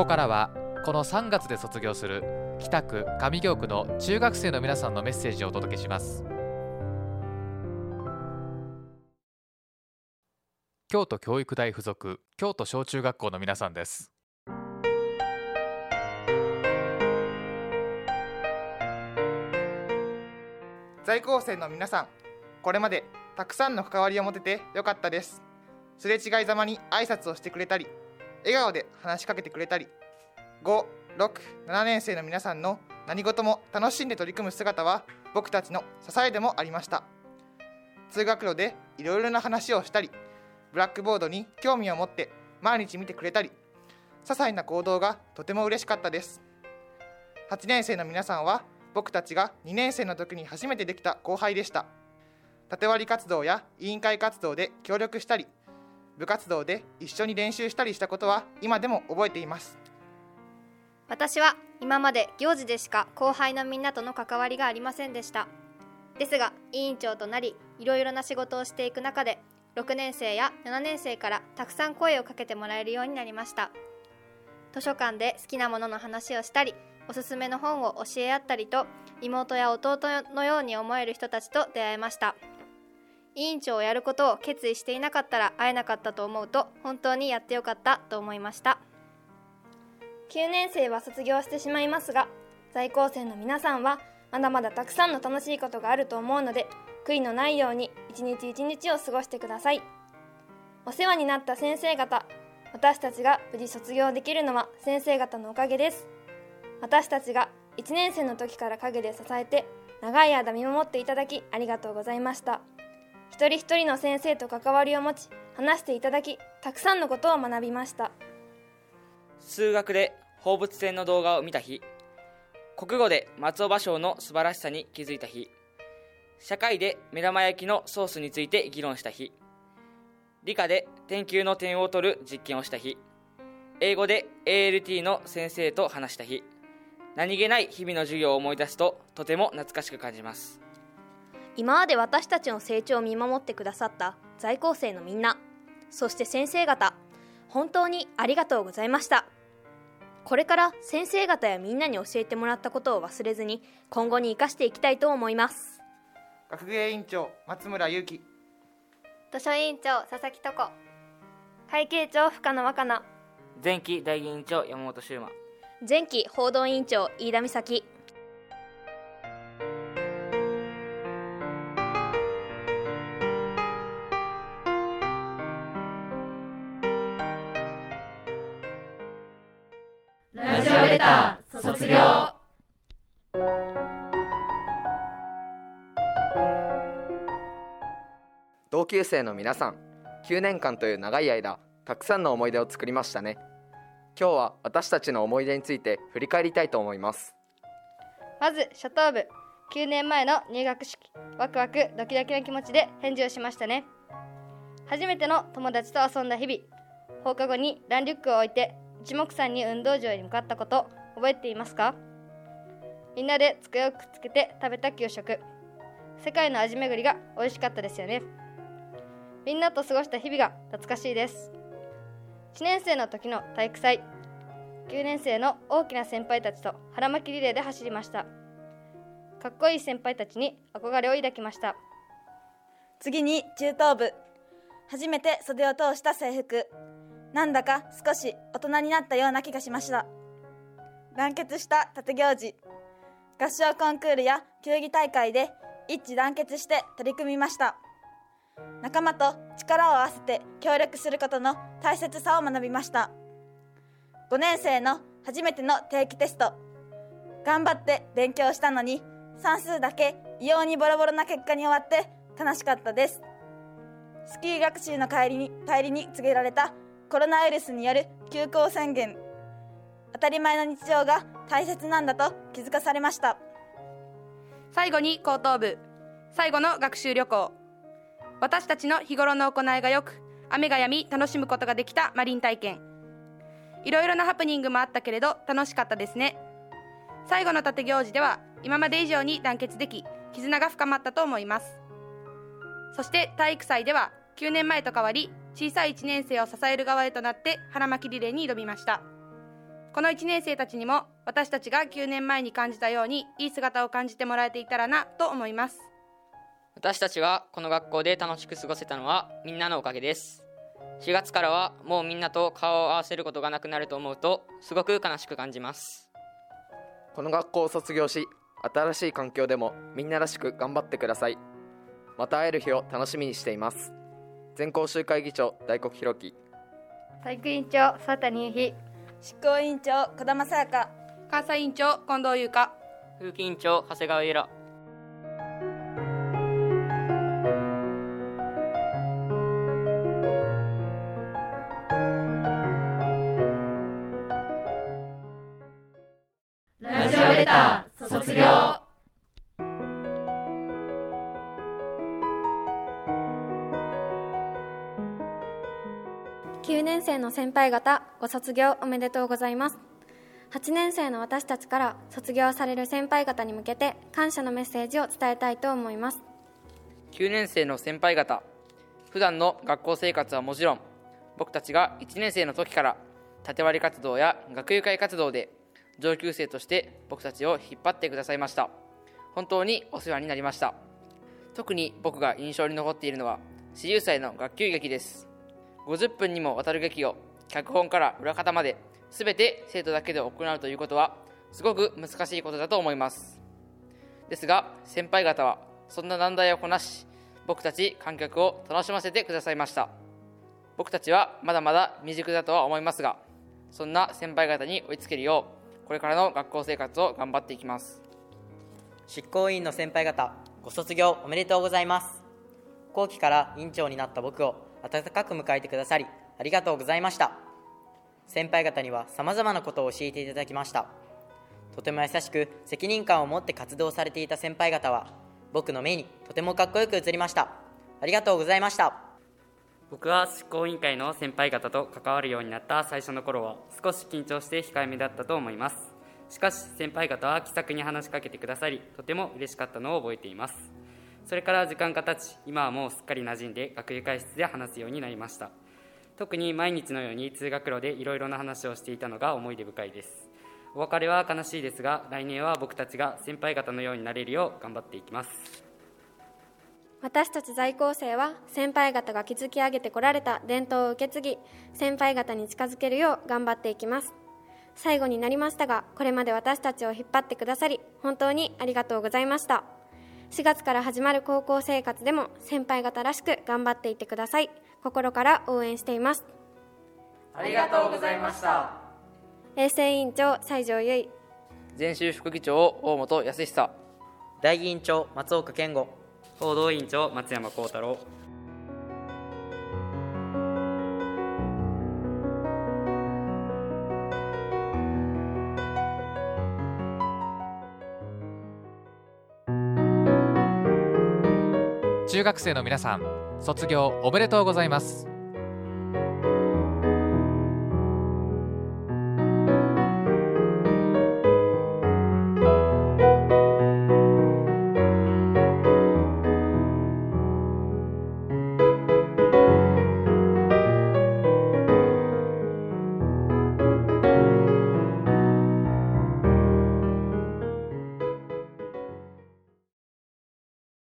こからはこの3月で卒業する北区上京区の中学生の皆さんのメッセージをお届けします。京都教育大附属京都小中学校の皆さんです。在校生の皆さんこれまでたくさんの関わりを持ててよかったです。すれ違いざまに挨拶をしてくれたり笑顔で話しかけてくれたり567年生の皆さんの何事も楽しんで取り組む姿は僕たちの支えでもありました。通学路でいろいろな話をしたりブラックボードに興味を持って毎日見てくれたり些細な行動がとても嬉しかったです。8年生の皆さんは僕たちが2年生の時に初めてできた後輩でした。縦割り活動や委員会活動で協力したり部活動で一緒に練習したりしたことは今でも覚えています。私は今まで行事でしか後輩のみんなとの関わりがありませんでした。ですが委員長となりいろいろな仕事をしていく中で6年生や7年生からたくさん声をかけてもらえるようになりました。図書館で好きなものの話をしたりおすすめの本を教え合ったりと妹や弟のように思える人たちと出会えました。委員長をやることを決意していなかったら会えなかったと思うと本当にやってよかったと思いました。9年生は卒業してしまいますが在校生の皆さんはまだまだたくさんの楽しいことがあると思うので悔いのないように一日一日を過ごしてください。お世話になった先生方私たちが無事卒業できるのは先生方のおかげです。私たちが1年生の時から陰で支えて長い間見守っていただきありがとうございました。一人一人の先生と関わりを持ち話していただきたくさんのことを学びました。数学で放物線の動画を見た日国語で松尾芭蕉の素晴らしさに気づいた日社会で目玉焼きのソースについて議論した日理科で天球の点を取る実験をした日英語で ALT の先生と話した日何気ない日々の授業を思い出すととても懐かしく感じます。今まで私たちの成長を見守ってくださった在校生のみんなそして先生方本当にありがとうございました。これから先生方やみんなに教えてもらったことを忘れずに今後に生かしていきたいと思います。学芸委員長松村祐樹。図書委員長佐々木と子。会計長深野若菜。前期代議員長山本修馬。前期報道委員長飯田美咲ラジオレター卒業。同級生の皆さん9年間という長い間たくさんの思い出を作りましたね。今日は私たちの思い出について振り返りたいと思います。まず初等部9年前の入学式。ワクワクドキドキの気持ちで返事をしましたね。初めての友達と遊んだ日々。放課後にランリュックを置いて一目散に運動場に向かったこと覚えていますか？みんなで机をくっつけて食べた給食。世界の味巡りが美味しかったですよね。みんなと過ごした日々が懐かしいです。1年生の時の体育祭。9年生の大きな先輩たちと腹巻きリレーで走りました。かっこいい先輩たちに憧れを抱きました。次に中等部。初めて袖を通した制服。なんだか少し大人になったような気がしました。団結した縦行事合唱コンクールや球技大会で一致団結して取り組みました。仲間と力を合わせて協力することの大切さを学びました。5年生の初めての定期テスト頑張って勉強したのに算数だけ異様にボロボロな結果に終わって悲しかったです。スキー学習の帰りに帰りに告げられたコロナウイルスによる休校宣言。当たり前の日常が大切なんだと気づかされました。最後に高等部。最後の学習旅行。私たちの日頃の行いがよく雨が止み楽しむことができたマリン体験。いろいろなハプニングもあったけれど楽しかったですね。最後の縦行事では今まで以上に団結でき絆が深まったと思います。そして体育祭では9年前と変わり小さい1年生を支える側へとなって腹巻きリレーに挑みました。この1年生たちにも私たちが9年前に感じたようにいい姿を感じてもらえていたらなと思います。私たちがこの学校で楽しく過ごせたのはみんなのおかげです。4月からはもうみんなと顔を合わせることがなくなると思うとすごく悲しく感じます。この学校を卒業し新しい環境でもみんならしく頑張ってください。また会える日を楽しみにしています全校集会議長大黒弘樹。体育委員長佐谷由紀執行委員長児玉さやか監査委員長近藤優香。風紀委員長長谷川由良ラジオレター卒業生の先輩方ご卒業おめでとうございます。8年生の私たちから卒業される先輩方に向けて感謝のメッセージを伝えたいと思います。9年生の先輩方普段の学校生活はもちろん僕たちが1年生の時から縦割り活動や学友会活動で上級生として僕たちを引っ張ってくださいました。本当にお世話になりました。特に僕が印象に残っているのは40歳の学級劇です。50分にもわたる劇を脚本から裏方まで全て生徒だけで行うということはすごく難しいことだと思います。ですが先輩方はそんな難題をこなし僕たち観客を楽しませてくださいました。僕たちはまだまだ未熟だとは思いますがそんな先輩方に追いつけるようこれからの学校生活を頑張っていきます。執行委員の先輩方ご卒業おめでとうございます。後期から委員長になった僕を温かく迎えてくださりありがとうございました。先輩方にはさまざまなことを教えていただきました。とても優しく責任感を持って活動されていた先輩方は僕の目にとてもかっこよく映りました。ありがとうございました。僕は執行委員会の先輩方と関わるようになった最初の頃は少し緊張して控えめだったと思います。しかし先輩方は気さくに話しかけてくださりとても嬉しかったのを覚えています。それから時間が経ち今はもうすっかり馴染んで学友会室で話すようになりました。特に毎日のように通学路でいろいろな話をしていたのが思い出深いです。お別れは悲しいですが来年は僕たちが先輩方のようになれるよう頑張っていきます。私たち在校生は先輩方が築き上げてこられた伝統を受け継ぎ先輩方に近づけるよう頑張っていきます。最後になりましたがこれまで私たちを引っ張ってくださり本当にありがとうございました。4月から始まる高校生活でも先輩方らしく頑張っていってください。心から応援しています。ありがとうございました。衛生委員長西条由衣前週副議長大本康久。代議員長松岡健吾。報道委員長松山幸太郎中学生の皆さん卒業おめでとうございます。